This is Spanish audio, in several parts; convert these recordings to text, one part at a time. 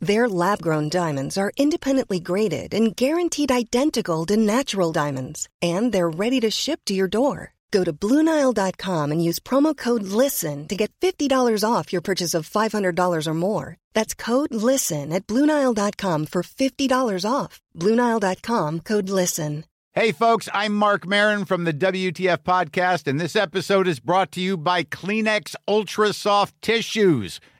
Their lab grown diamonds are independently graded and guaranteed identical to natural diamonds, and they're ready to ship to your door. Go to BlueNile.com and use promo code LISTEN to get $50 off your purchase of $500 or more. That's code LISTEN at BlueNile.com for $50 off. BlueNile.com code LISTEN. Hey, folks, I'm Mark Marin from the WTF Podcast, and this episode is brought to you by Kleenex Ultra Soft Tissues,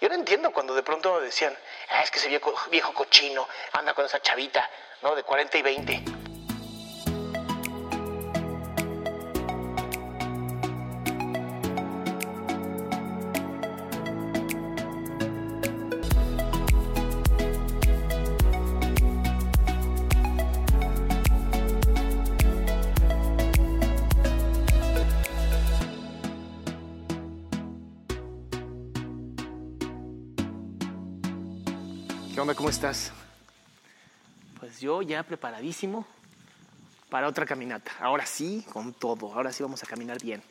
Yo no entiendo cuando de pronto decían, ah, es que ese viejo, viejo cochino anda con esa chavita, ¿no? De 40 y 20. ¿Qué? ¿Cómo estás? Pues yo ya preparadísimo para otra caminata. Ahora sí, con todo. Ahora sí vamos a caminar bien.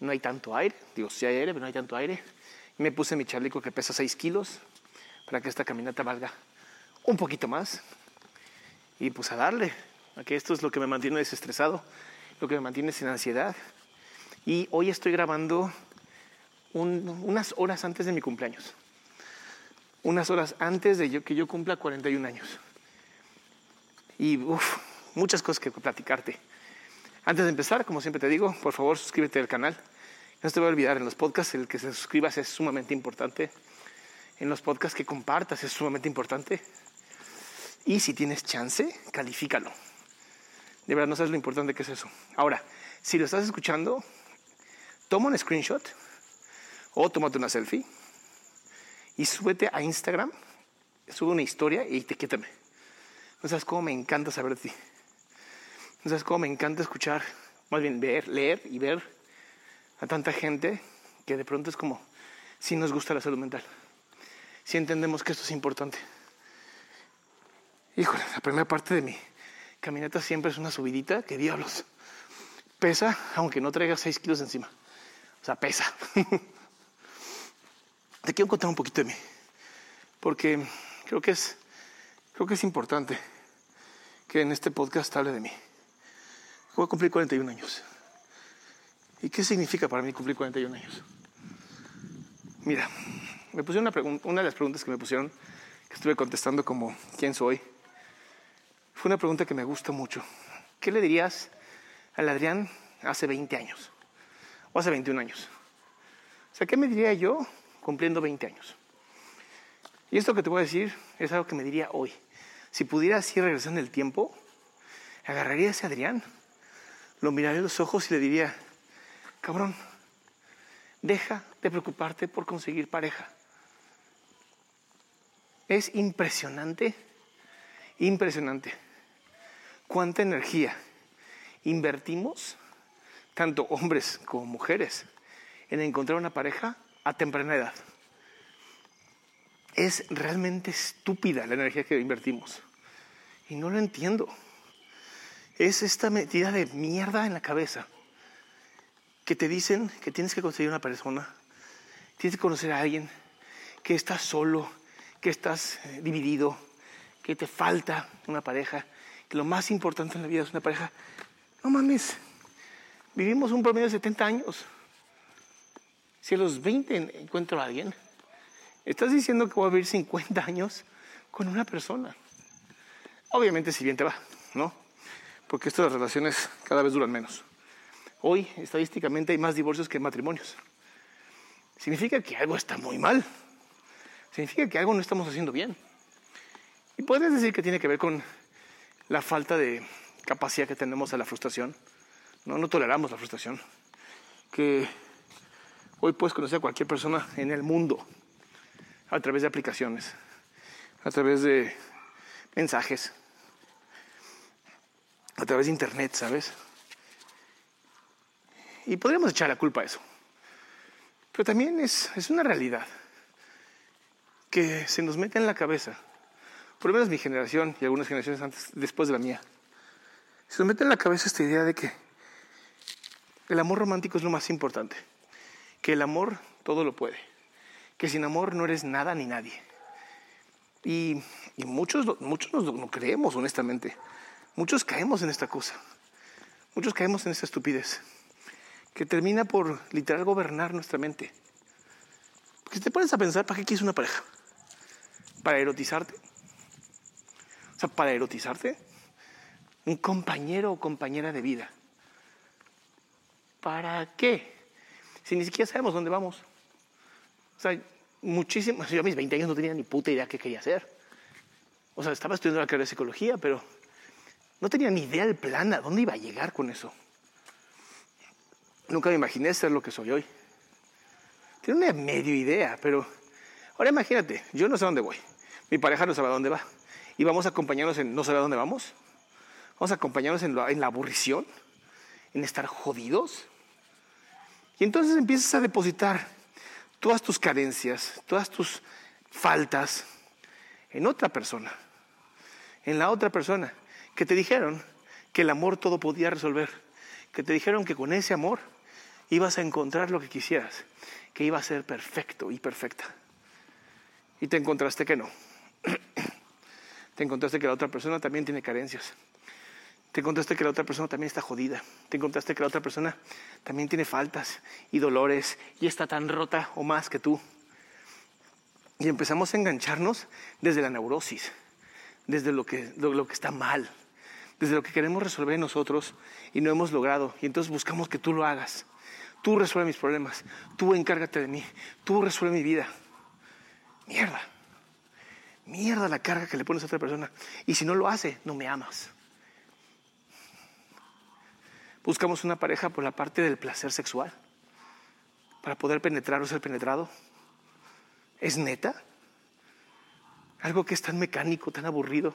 No hay tanto aire. Digo, sí hay aire, pero no hay tanto aire. Me puse mi chaleco que pesa 6 kilos para que esta caminata valga un poquito más. Y pues a darle. A que esto es lo que me mantiene desestresado, lo que me mantiene sin ansiedad. Y hoy estoy grabando un- unas horas antes de mi cumpleaños unas horas antes de que yo cumpla 41 años. Y uf, muchas cosas que platicarte. Antes de empezar, como siempre te digo, por favor suscríbete al canal. No te voy a olvidar en los podcasts, el que se suscribas es sumamente importante. En los podcasts que compartas es sumamente importante. Y si tienes chance, califícalo. De verdad, no sabes lo importante que es eso. Ahora, si lo estás escuchando, toma un screenshot o tómate una selfie y súbete a Instagram, sube una historia y etiquétame. No sabes cómo me encanta saber de ti. No sabes cómo me encanta escuchar, más bien ver, leer y ver a tanta gente que de pronto es como, si nos gusta la salud mental. Si entendemos que esto es importante. Híjole, la primera parte de mi caminata siempre es una subidita, que diablos. Pesa, aunque no traiga 6 kilos encima. O sea, pesa. te quiero contar un poquito de mí, porque creo que es, creo que es importante que en este podcast hable de mí. Voy a cumplir 41 años. ¿Y qué significa para mí cumplir 41 años? Mira, me pusieron una, una de las preguntas que me pusieron, que estuve contestando como ¿quién soy? Fue una pregunta que me gusta mucho. ¿Qué le dirías al Adrián hace 20 años? O hace 21 años. O sea, ¿qué me diría yo cumpliendo 20 años? Y esto que te voy a decir es algo que me diría hoy. Si pudiera así regresar en el tiempo, agarraría a ese Adrián, lo miraría a los ojos y le diría, cabrón, deja de preocuparte por conseguir pareja. Es impresionante, impresionante cuánta energía invertimos, tanto hombres como mujeres, en encontrar una pareja a temprana edad. Es realmente estúpida la energía que invertimos. Y no lo entiendo. Es esta metida de mierda en la cabeza que te dicen que tienes que conseguir una persona, tienes que conocer a alguien, que estás solo, que estás eh, dividido, que te falta una pareja, que lo más importante en la vida es una pareja. No mames, vivimos un promedio de 70 años. Si a los 20 encuentro a alguien, estás diciendo que voy a vivir 50 años con una persona. Obviamente si bien te va, ¿no? porque estas relaciones cada vez duran menos. Hoy, estadísticamente, hay más divorcios que matrimonios. Significa que algo está muy mal. Significa que algo no estamos haciendo bien. Y puedes decir que tiene que ver con la falta de capacidad que tenemos a la frustración. No, no toleramos la frustración. Que hoy puedes conocer a cualquier persona en el mundo a través de aplicaciones, a través de mensajes, a través de internet, ¿sabes? Y podríamos echar la culpa a eso. Pero también es, es una realidad que se nos mete en la cabeza, por lo menos mi generación y algunas generaciones antes, después de la mía, se nos mete en la cabeza esta idea de que el amor romántico es lo más importante, que el amor todo lo puede, que sin amor no eres nada ni nadie. Y, y muchos, muchos nos lo creemos, honestamente. Muchos caemos en esta cosa. Muchos caemos en esta estupidez que termina por literal gobernar nuestra mente. Porque si te pones a pensar, ¿para qué quieres una pareja? ¿Para erotizarte? O sea, ¿para erotizarte? Un compañero o compañera de vida. ¿Para qué? Si ni siquiera sabemos dónde vamos. O sea, muchísimo. Yo a mis 20 años no tenía ni puta idea qué quería hacer. O sea, estaba estudiando la carrera de psicología, pero no tenía ni idea del plan, a dónde iba a llegar con eso. Nunca me imaginé ser lo que soy hoy. Tiene una medio idea, pero ahora imagínate, yo no sé dónde voy. Mi pareja no sabe a dónde va. Y vamos a acompañarnos en no saber a dónde vamos. Vamos a acompañarnos en la, en la aburrición, en estar jodidos. Y entonces empiezas a depositar todas tus carencias, todas tus faltas en otra persona, en la otra persona, que te dijeron que el amor todo podía resolver, que te dijeron que con ese amor ibas a encontrar lo que quisieras, que iba a ser perfecto y perfecta. Y te encontraste que no. Te encontraste que la otra persona también tiene carencias. Te encontraste que la otra persona también está jodida. Te encontraste que la otra persona también tiene faltas y dolores y está tan rota o más que tú. Y empezamos a engancharnos desde la neurosis, desde lo que, lo, que está mal, desde lo que queremos resolver nosotros y no hemos logrado. Y entonces buscamos que tú lo hagas. Tú resuelve mis problemas. Tú encárgate de mí. Tú resuelve mi vida. Mierda. Mierda la carga que le pones a otra persona. Y si no lo hace, no me amas. Buscamos una pareja por la parte del placer sexual. Para poder penetrar o ser penetrado. ¿Es neta? Algo que es tan mecánico, tan aburrido.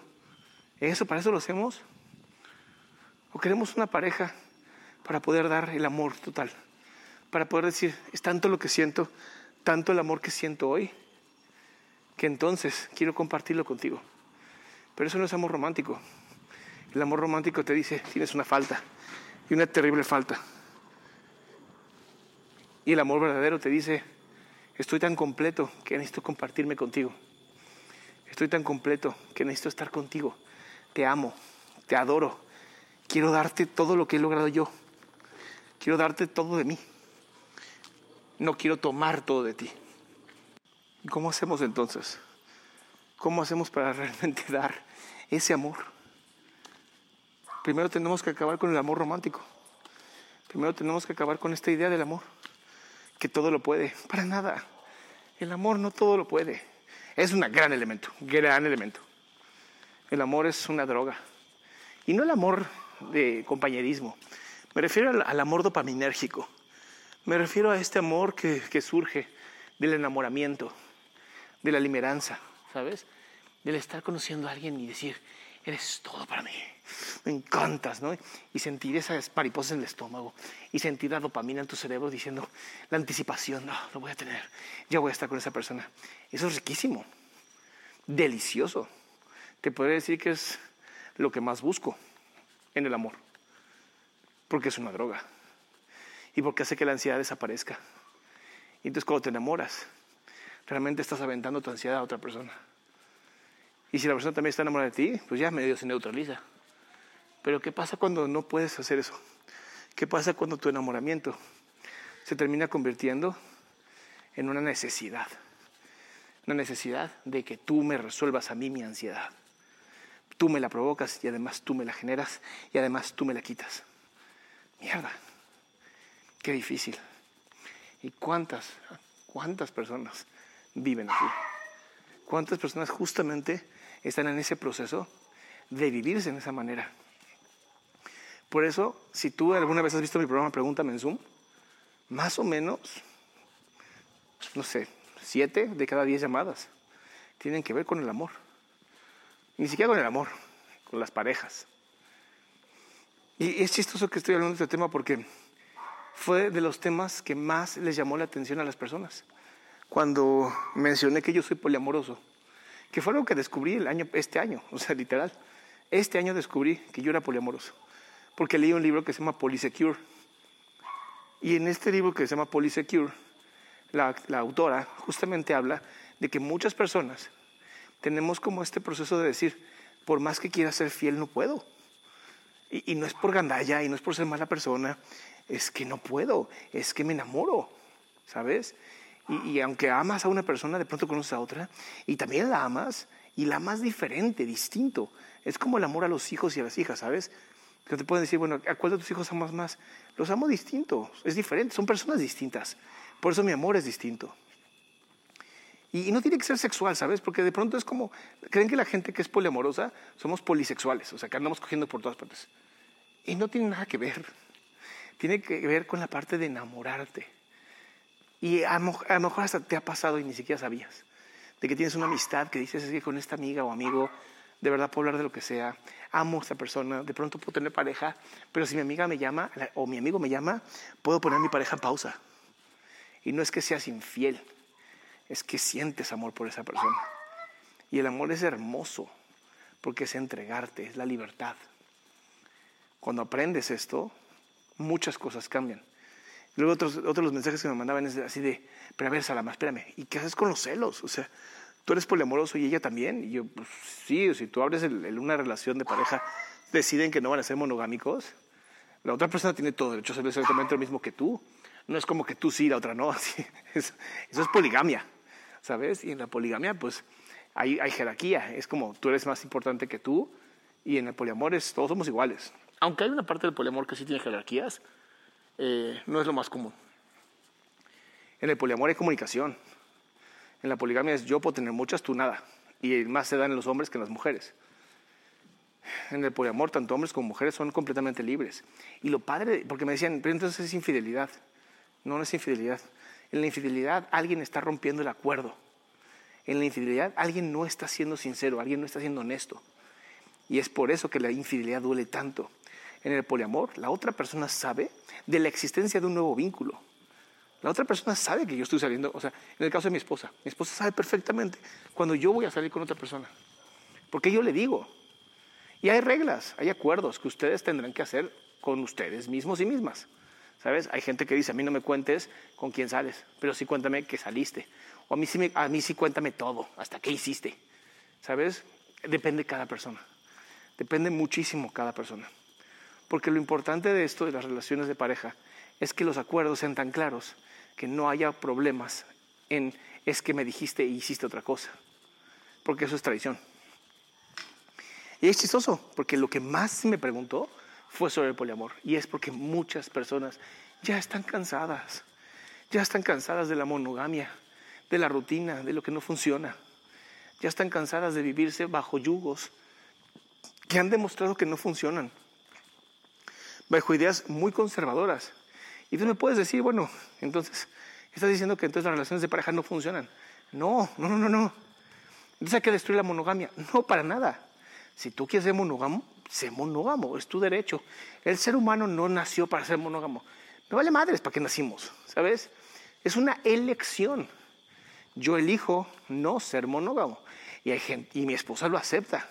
¿Eso para eso lo hacemos? ¿O queremos una pareja para poder dar el amor total? para poder decir, es tanto lo que siento, tanto el amor que siento hoy, que entonces quiero compartirlo contigo. Pero eso no es amor romántico. El amor romántico te dice, tienes una falta, y una terrible falta. Y el amor verdadero te dice, estoy tan completo que necesito compartirme contigo. Estoy tan completo que necesito estar contigo. Te amo, te adoro. Quiero darte todo lo que he logrado yo. Quiero darte todo de mí no quiero tomar todo de ti. ¿Cómo hacemos entonces? ¿Cómo hacemos para realmente dar ese amor? Primero tenemos que acabar con el amor romántico. Primero tenemos que acabar con esta idea del amor, que todo lo puede. Para nada. El amor no todo lo puede. Es un gran elemento, gran elemento. El amor es una droga. Y no el amor de compañerismo. Me refiero al, amor dopaminérgico me refiero a este amor que, surge del enamoramiento, de la limeranza, ¿sabes? Del estar conociendo a alguien y decir, eres todo para mí, me encantas, ¿no? Y sentir esas mariposas en el estómago y sentir la dopamina en tu cerebro diciendo, la anticipación, no, lo voy a tener, ya voy a estar con esa persona. Eso es riquísimo, delicioso. Te podría decir que es lo que más busco en el amor, porque es una droga y porque hace que la ansiedad desaparezca. Y entonces cuando te enamoras, realmente estás aventando tu ansiedad a otra persona. Y si la persona también está enamorada de ti, pues ya medio se neutraliza. Pero ¿qué pasa cuando no puedes hacer eso? ¿Qué pasa cuando tu enamoramiento se termina convirtiendo en una necesidad? Una necesidad de que tú me resuelvas a mí mi ansiedad. tú me la provocas y además tú me la generas y además tú me la quitas. Mierda, qué difícil. ¿Y cuántas, cuántas personas viven así? ¿Cuántas personas justamente están en ese proceso de vivirse en esa manera? Por eso, si tú alguna vez has visto mi programa Pregúntame en Zoom, más o menos, no sé, siete de cada diez llamadas tienen que ver con el amor. Ni siquiera con el amor, con las parejas. Y es chistoso que estoy hablando de este tema porque fue de los temas que más les llamó la atención a las personas. Cuando mencioné que yo soy poliamoroso, que fue algo que descubrí el año, este año, o sea, literal. Este año descubrí que yo era poliamoroso, porque leí un libro que se llama Polysecure. Y en este libro que se llama Polysecure, la, la autora justamente habla de que muchas personas tenemos como este proceso de decir, por más que quiera ser fiel, no puedo. Y, y, no es por gandalla y no es por ser mala persona, es que no puedo, es que me enamoro, ¿sabes? Y, aunque amas a una persona, de pronto conoces a otra y también la amas y la amas diferente, distinto. Es como el amor a los hijos y a las hijas, ¿sabes? Que te pueden decir, bueno, ¿a cuál de tus hijos amas más? Los amo distinto, es diferente, son personas distintas. Por eso mi amor es distinto. Y no tiene que ser sexual, ¿sabes? Porque de pronto es como, creen que la gente que es poliamorosa somos polisexuales, o sea, que andamos cogiendo por todas partes. Y no tiene nada que ver. Tiene que ver con la parte de enamorarte. Y a, a lo mejor hasta te ha pasado y ni siquiera sabías. De que tienes una amistad que dices, es que con esta amiga o amigo de verdad puedo hablar de lo que sea, amo a esta persona, de pronto puedo tener pareja, pero si mi amiga me llama o mi amigo me llama, puedo poner mi pareja en pausa. Y no es que seas infiel, es que sientes amor por esa persona. Y el amor es hermoso, porque es entregarte, es la libertad. Cuando aprendes esto, muchas cosas cambian. Luego otros, otros los mensajes que me mandaban es así de, pero a ver, Salama, espérame, ¿y qué haces con los celos? O sea, tú eres poliamoroso y ella también. Y yo, pues sí, si tú abres el, el, una relación de pareja, deciden que no van a ser monogámicos, la otra persona tiene todo derecho a hacer exactamente lo mismo que tú. No es como que tú sí, la otra no. Así, eso, eso, es poligamia, ¿sabes? Y en la poligamia, pues, hay, hay jerarquía. Es como tú eres más importante que tú y en el poliamor es, todos somos iguales. Aunque hay una parte del poliamor que sí tiene jerarquías, eh, no es lo más común. En el poliamor hay comunicación. En la poligamia es yo puedo tener muchas, tú nada. Y más se dan en los hombres que en las mujeres. En el poliamor, tanto hombres como mujeres son completamente libres. Y lo padre, porque me decían, pero entonces es infidelidad. No, no es infidelidad. En la infidelidad alguien está rompiendo el acuerdo. En la infidelidad alguien no está siendo sincero, alguien no está siendo honesto. Y es por eso que la infidelidad duele tanto. En el poliamor, la otra persona sabe de la existencia de un nuevo vínculo. La otra persona sabe que yo estoy saliendo, o sea, en el caso de mi esposa, mi esposa sabe perfectamente cuando yo voy a salir con otra persona. Porque yo le digo. Y hay reglas, hay acuerdos que ustedes tendrán que hacer con ustedes mismos y mismas. ¿Sabes? Hay gente que dice, a mí no me cuentes con quién sales, pero sí cuéntame que saliste. O a mí sí, me, a mí sí cuéntame todo, hasta qué hiciste. ¿Sabes? Depende de cada persona. Depende muchísimo cada persona. Porque lo importante de esto, de las relaciones de pareja, es que los acuerdos sean tan claros que no haya problemas en es que me dijiste y hiciste otra cosa. Porque eso es traición. Y es chistoso, porque lo que más me preguntó fue sobre el poliamor. Y es porque muchas personas ya están cansadas. Ya están cansadas de la monogamia, de la rutina, de lo que no funciona. Ya están cansadas de vivirse bajo yugos que han demostrado que no funcionan. Bajo ideas muy conservadoras. Y tú me puedes decir, bueno, entonces, estás diciendo que entonces las relaciones de pareja no funcionan. No, no, no, no, no. Entonces hay que destruir la monogamia. No, para nada. Si tú quieres ser monógamo, sé monógamo, es tu derecho. El ser humano no nació para ser monógamo. Me vale madres para qué nacimos, ¿sabes? Es una elección. Yo elijo no ser monógamo. Y, hay gente, y mi esposa lo acepta.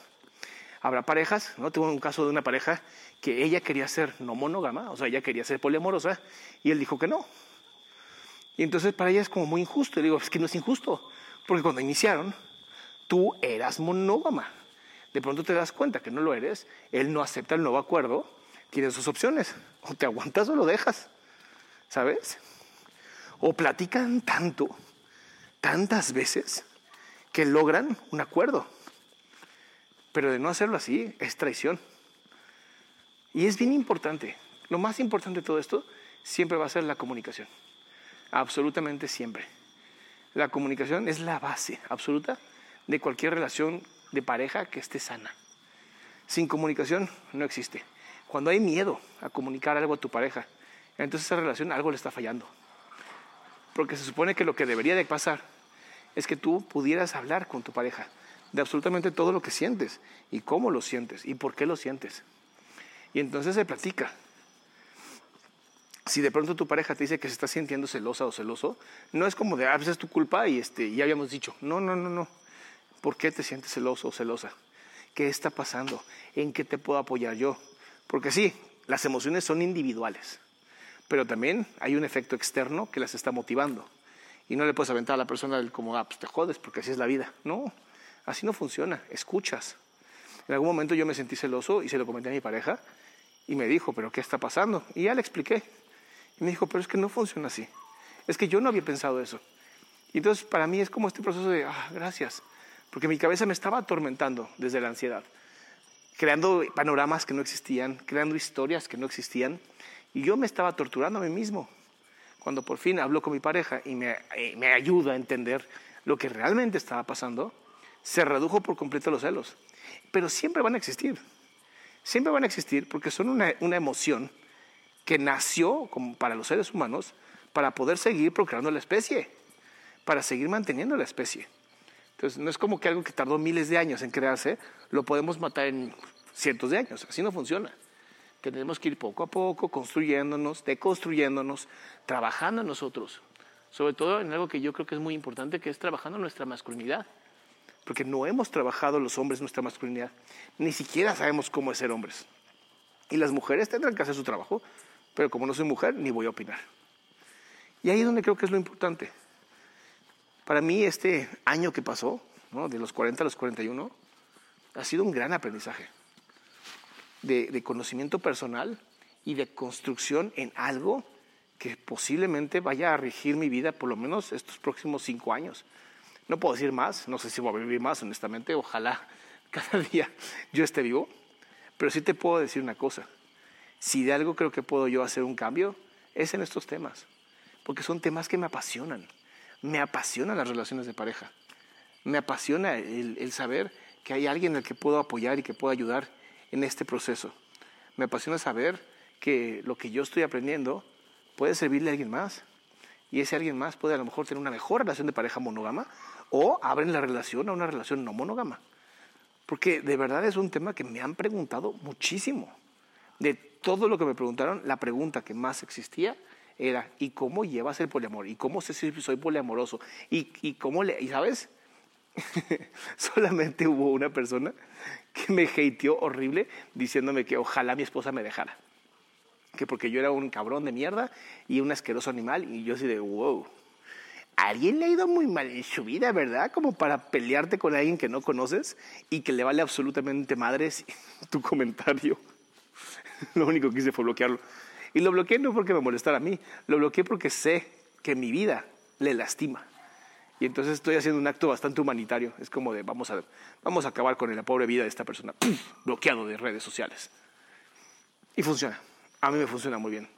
Habrá parejas, ¿no? Tuve un caso de una pareja que ella quería ser no monógama, o sea, ella quería ser poliamorosa, y él dijo que no. Y entonces para ella es como muy injusto. Y digo, es que no es injusto, porque cuando iniciaron, tú eras monógama. De pronto te das cuenta que no lo eres, él no acepta el nuevo acuerdo, tienes sus opciones, o te aguantas o lo dejas, ¿sabes? O platican tanto, tantas veces, que logran un acuerdo. Pero de no hacerlo así es traición. Y es bien importante. Lo más importante de todo esto siempre va a ser la comunicación. Absolutamente siempre. La comunicación es la base absoluta de cualquier relación de pareja que esté sana. Sin comunicación no existe. Cuando hay miedo a comunicar algo a tu pareja, entonces esa relación algo le está fallando. Porque se supone que lo que debería de pasar es que tú pudieras hablar con tu pareja de absolutamente todo lo que sientes y cómo lo sientes y por qué lo sientes. Y entonces se platica. Si de pronto tu pareja te dice que se está sintiendo celosa o celoso, no es como de, ah, pues es tu culpa y este, ya habíamos dicho. No, no, no, no. ¿Por qué te sientes celoso o celosa? ¿Qué está pasando? ¿En qué te puedo apoyar yo? Porque sí, las emociones son individuales, pero también hay un efecto externo que las está motivando. Y no le puedes aventar a la persona como, ah, pues te jodes, porque así es la vida. No, así no funciona. Escuchas. En algún momento yo me sentí celoso y se lo comenté a mi pareja y me dijo, pero ¿qué está pasando? Y ya le expliqué. Y me dijo, pero es que no funciona así. Es que yo no había pensado eso. Y entonces para mí es como este proceso de, ah, gracias. Porque mi cabeza me estaba atormentando desde la ansiedad, creando panoramas que no existían, creando historias que no existían. Y yo me estaba torturando a mí mismo. Cuando por fin hablo con mi pareja y me, eh, me ayuda a entender lo que realmente estaba pasando, se redujo por completo los celos. Pero siempre van a existir. Siempre van a existir porque son una, una emoción que nació como para los seres humanos para poder seguir procreando la especie, para seguir manteniendo la especie. Entonces, no es como que algo que tardó miles de años en crearse, lo podemos matar en cientos de años. Así no funciona. Tenemos que ir poco a poco, construyéndonos, deconstruyéndonos, trabajando en nosotros. Sobre todo en algo que yo creo que es muy importante, que es trabajando nuestra masculinidad. Porque no hemos trabajado los hombres nuestra masculinidad. Ni siquiera sabemos cómo es ser hombres. Y las mujeres tendrán que hacer su trabajo, pero como no soy mujer, ni voy a opinar. Y ahí es donde creo que es lo importante. Para mí este año que pasó, de los 40 a los 41, ha sido un gran aprendizaje de, de conocimiento personal y de construcción en algo que posiblemente vaya a regir mi vida por lo menos estos próximos cinco años. No puedo decir más, no sé si voy a vivir más, honestamente, ojalá cada día yo esté vivo, pero sí te puedo decir una cosa, si de algo creo que puedo yo hacer un cambio, es en estos temas, porque son temas que me apasionan, me apasionan las relaciones de pareja, me apasiona el, saber que hay alguien al que puedo apoyar y que puedo ayudar en este proceso, me apasiona saber que lo que yo estoy aprendiendo puede servirle a alguien más y ese alguien más puede a lo mejor tener una mejor relación de pareja monógama o abren la relación a una relación no monógama. Porque de verdad es un tema que me han preguntado muchísimo. De todo lo que me preguntaron, la pregunta que más existía era, ¿y cómo llevas el poliamor? ¿Y cómo sé si soy poliamoroso? ¿Y, y cómo le...? ¿Y sabes? Solamente hubo una persona que me hateó horrible diciéndome que ojalá mi esposa me dejara. Que porque yo era un cabrón de mierda y un asqueroso animal y yo así de, wow alguien le ha ido muy mal en su vida, ¿verdad? Como para pelearte con alguien que no conoces y que le vale absolutamente madres tu comentario. Lo único que hice fue bloquearlo. Y lo bloqueé no porque me molestara a mí, lo bloqueé porque sé que mi vida le lastima. Y entonces estoy haciendo un acto bastante humanitario. Es como de, vamos a, vamos a acabar con la pobre vida de esta persona. Bloqueado de redes sociales. Y funciona. A mí me funciona muy bien.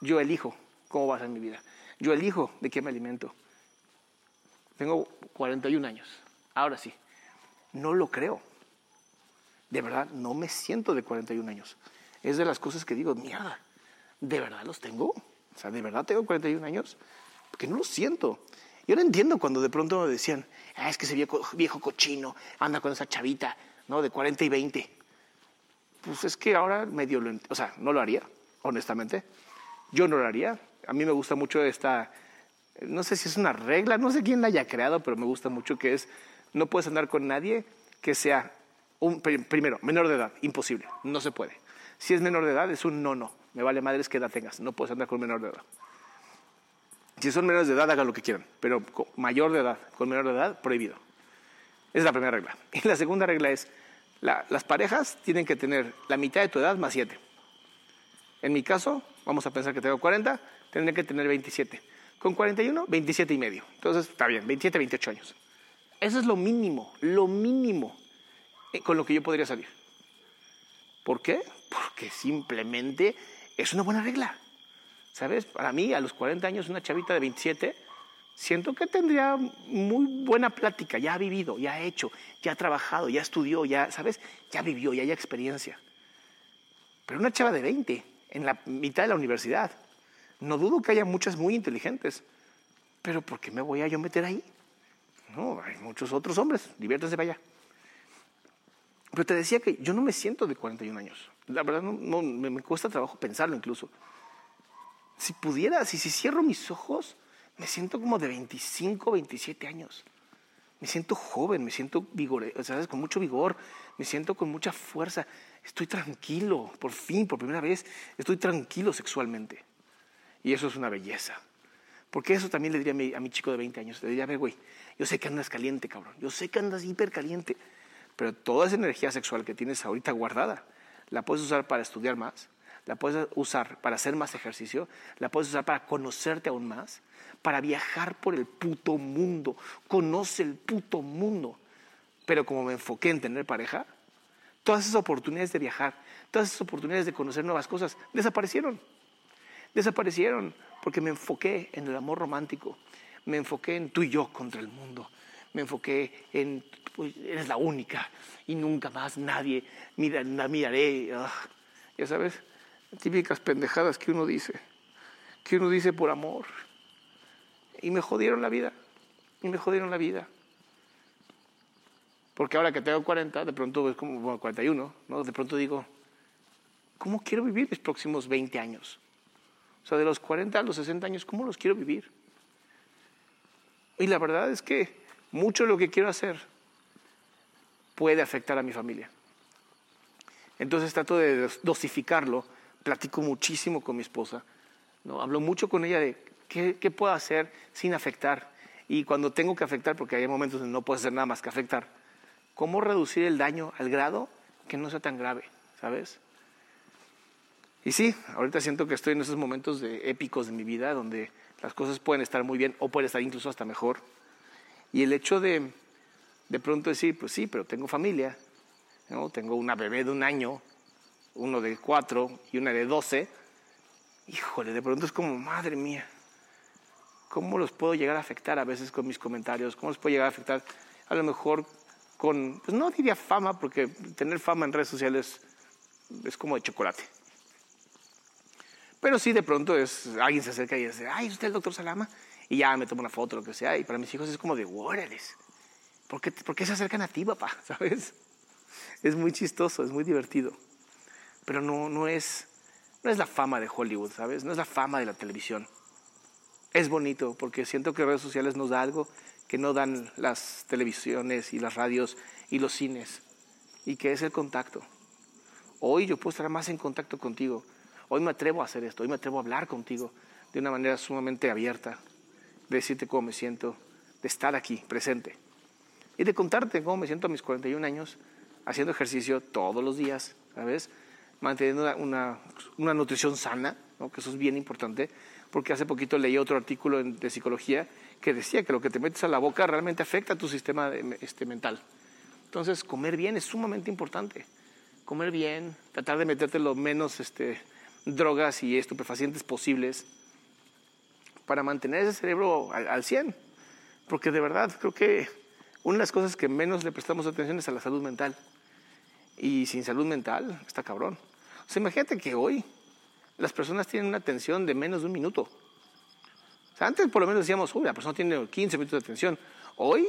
Yo elijo cómo va a ser mi vida. Yo elijo de qué me alimento. Tengo 41 años. Ahora sí, no lo creo. De verdad, no me siento de 41 años. Es de las cosas que digo, mierda, ¿de verdad los tengo? O sea, ¿de verdad tengo 41 años? Porque no lo siento. Yo no entiendo cuando de pronto me decían, ah, es que ese viejo, viejo cochino anda con esa chavita, ¿no? De 40 y 20. Pues es que ahora medio lo... O sea, no lo haría, honestamente. Yo no lo haría. A mí me gusta mucho esta no sé si es una regla, no sé quién la haya creado, pero me gusta mucho que es, no puedes andar con nadie que sea, un, primero, menor de edad, imposible, no se puede. Si es menor de edad, es un no, no, me vale madres que edad tengas, no puedes andar con menor de edad. Si son menores de edad, hagan lo que quieran, pero mayor de edad, con menor de edad, prohibido. Esa es la primera regla. Y la segunda regla es, las parejas tienen que tener la mitad de tu edad más 7. En mi caso, vamos a pensar que tengo 40, tendré que tener 27 con 41, 27 y medio. Entonces, está bien, 27, 28 años. Eso es lo mínimo, lo mínimo. eh, con lo que yo podría salir. ¿Por qué? Porque simplemente es una buena regla. ¿Sabes? Para mí, a los 40 años, una chavita de 27, siento que tendría muy buena plática. Ya ha vivido, ya ha hecho, ya ha trabajado, ya estudió, ya, ¿sabes? Ya vivió, ya hay experiencia. Pero una chava de 20, en la mitad de la universidad, no dudo que haya muchas muy inteligentes. Pero ¿por qué me voy a yo meter ahí? No, hay muchos otros hombres, diviértanse para allá. Pero te decía que yo no me siento de 41 años. La verdad, no, me, cuesta trabajo pensarlo incluso. Si pudiera, si, si cierro mis ojos, me siento como de 25, 27 años. Me siento joven, me siento vigor, ¿sabes? con mucho vigor, me siento con mucha fuerza. Estoy tranquilo, por fin, por primera vez, estoy tranquilo sexualmente. Y eso es una belleza. Porque eso también le diría a mi, chico de 20 años. Le diría, a ver, güey, yo sé que andas caliente, cabrón. Yo sé que andas hiper caliente. Pero toda esa energía sexual que tienes ahorita guardada, la puedes usar para estudiar más, la puedes usar para hacer más ejercicio, la puedes usar para conocerte aún más, para viajar por el puto mundo. Conoce el puto mundo. Pero como me enfoqué en tener pareja, todas esas oportunidades de viajar, todas esas oportunidades de conocer nuevas cosas, desaparecieron. Desaparecieron porque me enfoqué en el amor romántico, me enfoqué en tú y yo contra el mundo, me enfoqué en pues, eres la única y nunca más nadie mira, la miraré. Ah, ya sabes, típicas pendejadas que uno dice, que uno dice por amor. Y me jodieron la vida, y me jodieron la vida. Porque ahora que tengo 40, de pronto es como bueno, 41, ¿no? De pronto digo, ¿cómo quiero vivir mis próximos 20 años? O sea, de los 40 a los 60 años, ¿cómo los quiero vivir? Y la verdad es que mucho de lo que quiero hacer puede afectar a mi familia. Entonces trato de dosificarlo, platico muchísimo con mi esposa, ¿no? hablo mucho con ella de qué, qué puedo hacer sin afectar y cuando tengo que afectar, porque hay momentos donde no puedo hacer nada más que afectar, cómo reducir el daño al grado que no sea tan grave, ¿sabes? Y sí, ahorita siento que estoy en esos momentos de, épicos de mi vida donde las cosas pueden estar muy bien o pueden estar incluso hasta mejor. Y el hecho de de pronto decir, pues sí, pero tengo familia, ¿no? tengo una bebé de un año, uno de cuatro y una de doce, híjole, de pronto es como, madre mía, ¿cómo los puedo llegar a afectar a veces con mis comentarios? ¿Cómo los puedo llegar a afectar a lo mejor con, pues no diría fama, porque tener fama en redes sociales es como de chocolate. Pero sí, de pronto es, alguien se acerca y dice, ay, ¿usted es el doctor Salama? Y ya me tomo una foto, lo que sea. Y para mis hijos es como de, órales. ¿Por qué, ¿Por qué se acercan a ti, papá? ¿Sabes? Es muy chistoso, es muy divertido. Pero no, no, es, no es la fama de Hollywood, ¿sabes? No es la fama de la televisión. Es bonito porque siento que redes sociales nos da algo que no dan las televisiones y las radios y los cines. Y que es el contacto. Hoy yo puedo estar más en contacto contigo. Hoy me atrevo a hacer esto. Hoy me atrevo a hablar contigo de una manera sumamente abierta. De decirte cómo me siento. De estar aquí, presente y de contarte cómo me siento a mis 41 años haciendo ejercicio todos los días, ¿sabes? Manteniendo una, una, nutrición sana, ¿no? que eso es bien importante, porque hace poquito leí otro artículo de psicología que decía que lo que te metes a la boca realmente afecta a tu sistema este, mental. Entonces, comer bien es sumamente importante. Comer bien, tratar de meterte lo menos este, drogas y estupefacientes posibles para mantener ese cerebro al, al 100. Porque de verdad creo que una de las cosas que menos le prestamos atención es a la salud mental. Y sin salud mental, está cabrón. O sea, imagínate que hoy las personas tienen una atención de menos de un minuto. O sea, antes por lo menos decíamos, uy, la persona tiene 15 minutos de atención. Hoy,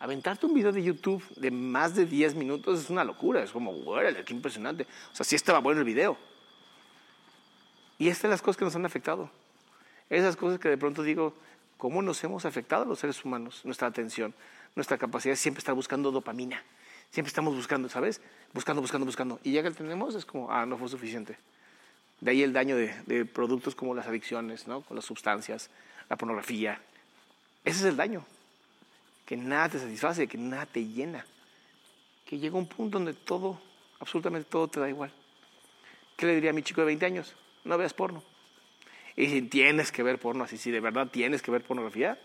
aventarte un video de YouTube de más de 10 minutos es una locura. Es como, órale, qué impresionante. O sea, sí estaba bueno el video. Y estas son las cosas que nos han afectado. Esas cosas que de pronto digo, ¿cómo nos hemos afectado los seres humanos? Nuestra atención nuestra capacidad siempre estar buscando dopamina. Siempre estamos buscando, ¿sabes? Buscando, buscando, buscando. Y ya que lo tenemos, es como, ah, no fue suficiente. De ahí el daño de, productos como las adicciones, ¿no? Con las sustancias, la pornografía. Ese es el daño. Que nada te satisface, que nada te llena. Que llega un punto donde todo, absolutamente todo te da igual. ¿Qué le diría a mi chico de 20 años? No veas porno. Y si tienes que ver porno, así si de verdad tienes que ver pornografía,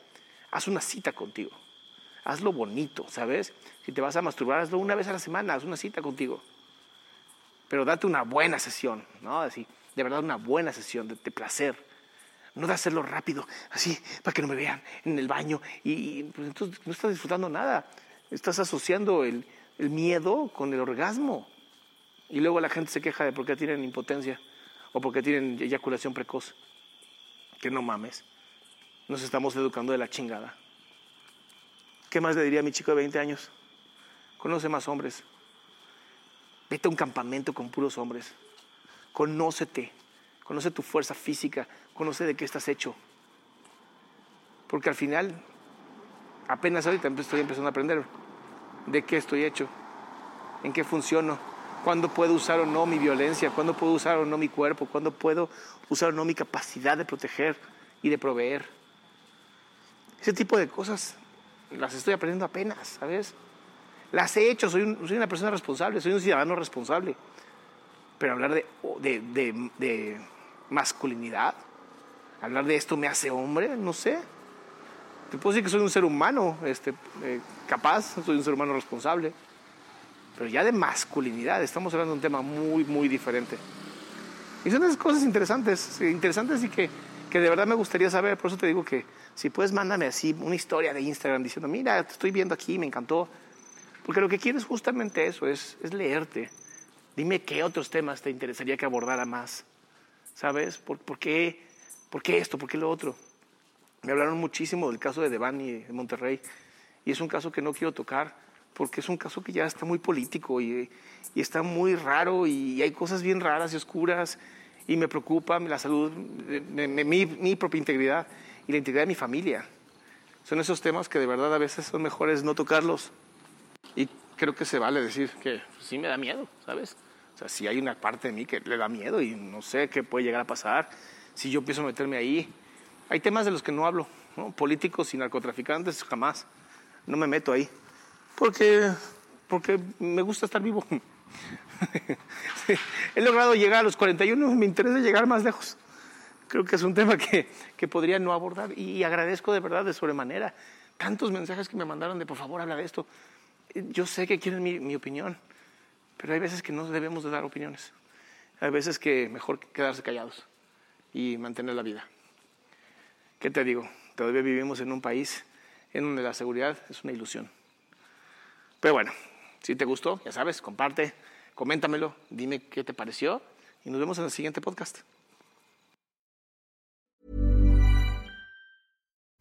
haz una cita contigo hazlo bonito, ¿sabes? Si te vas a masturbar, hazlo una vez a la semana, haz una cita contigo. Pero date una buena sesión, ¿no? Así, de verdad una buena sesión de, placer. No de hacerlo rápido, así, para que no me vean en el baño. Y, pues, entonces no estás disfrutando nada. Estás asociando el, el miedo con el orgasmo. Y luego la gente se queja de por qué tienen impotencia o porque tienen eyaculación precoz. Que no mames. Nos estamos educando de la chingada. ¿Qué más le diría a mi chico de 20 años? Conoce más hombres. Vete a un campamento con puros hombres. Conócete. Conoce tu fuerza física. Conoce de qué estás hecho. Porque al final, apenas ahorita estoy empezando a aprender de qué estoy hecho, en qué funciono, cuándo puedo usar o no mi violencia, cuándo puedo usar o no mi cuerpo, cuándo puedo usar o no mi capacidad de proteger y de proveer. Ese tipo de cosas las estoy aprendiendo apenas, ¿sabes? Las he hecho, soy, una persona responsable, soy un ciudadano responsable. Pero hablar de, masculinidad, hablar de esto me hace hombre, no sé. Te puedo decir que soy un ser humano este, eh, capaz, soy un ser humano responsable. Pero ya de masculinidad, estamos hablando de un tema muy, muy diferente. Y son esas cosas interesantes, interesantes y que, que de verdad me gustaría saber. Por eso te digo que si puedes, mándame así una historia de Instagram diciendo, mira, te estoy viendo aquí, me encantó. Porque lo que quieres justamente eso, es, es leerte. Dime qué otros temas te interesaría que abordara más. ¿Sabes? ¿Por, por, qué, ¿Por qué esto? ¿Por qué lo otro? Me hablaron muchísimo del caso de Devani de Monterrey. Y es un caso que no quiero tocar porque es un caso que ya está muy político y, está muy raro y hay cosas bien raras y oscuras y me preocupa la salud, mi, propia integridad y la integridad de mi familia. Son esos temas que de verdad a veces son mejores no tocarlos. Y creo que se vale decir que sí me da miedo, ¿sabes? O sea, si hay una parte de mí que le da miedo y no sé qué puede llegar a pasar, si yo empiezo a meterme ahí. Hay temas de los que no hablo, políticos y narcotraficantes, jamás. No me meto ahí porque, porque me gusta estar vivo. He logrado llegar a los 41, me interesa llegar más lejos. Creo que es un tema que, que podría no abordar y agradezco de verdad de sobremanera tantos mensajes que me mandaron de por favor habla de esto. Yo sé que quieren mi, mi opinión, pero hay veces que no debemos de dar opiniones. Hay veces que mejor quedarse callados y mantener la vida. ¿Qué te digo? Todavía vivimos en un país en donde la seguridad es una ilusión. Pero bueno, si te gustó, ya sabes, comparte, coméntamelo, dime qué te pareció y nos vemos en el siguiente podcast.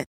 it.